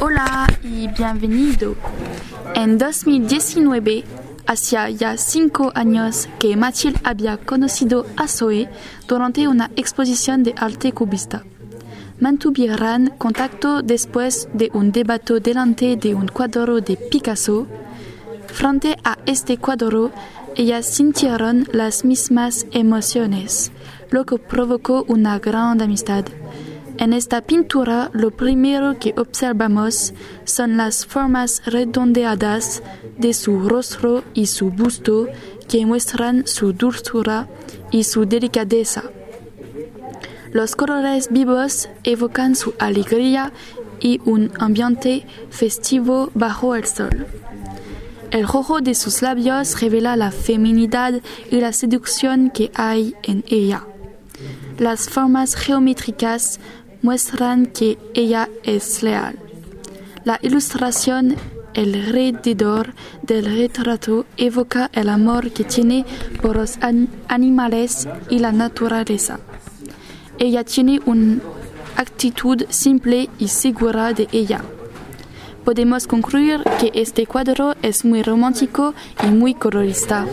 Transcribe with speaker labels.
Speaker 1: Hola y bienvenido. En 2019, hacía ya cinco años que Mathilde había conocido a Zoe durante una exposición de arte cubista. Mantuvieron contacto después de un debate delante de un cuadro de Picasso. Frente a este cuadro, ellas sintieron las mismas emociones, lo que provocó una gran amistad. En esta pintura lo primero que observamos son las formas redondeadas de su rostro y su busto que muestran su dulzura y su delicadeza. Los colores vivos evocan su alegría y un ambiente festivo bajo el sol. El rojo de sus labios revela la feminidad y la seducción que hay en ella. Las formas geométricas muestran que ella es leal. La ilustración alrededor del retrato evoca el amor que tiene por los animales y la naturaleza. Ella tiene una actitud simple y segura de ella. Podemos concluir que este cuadro es muy romántico y muy colorista.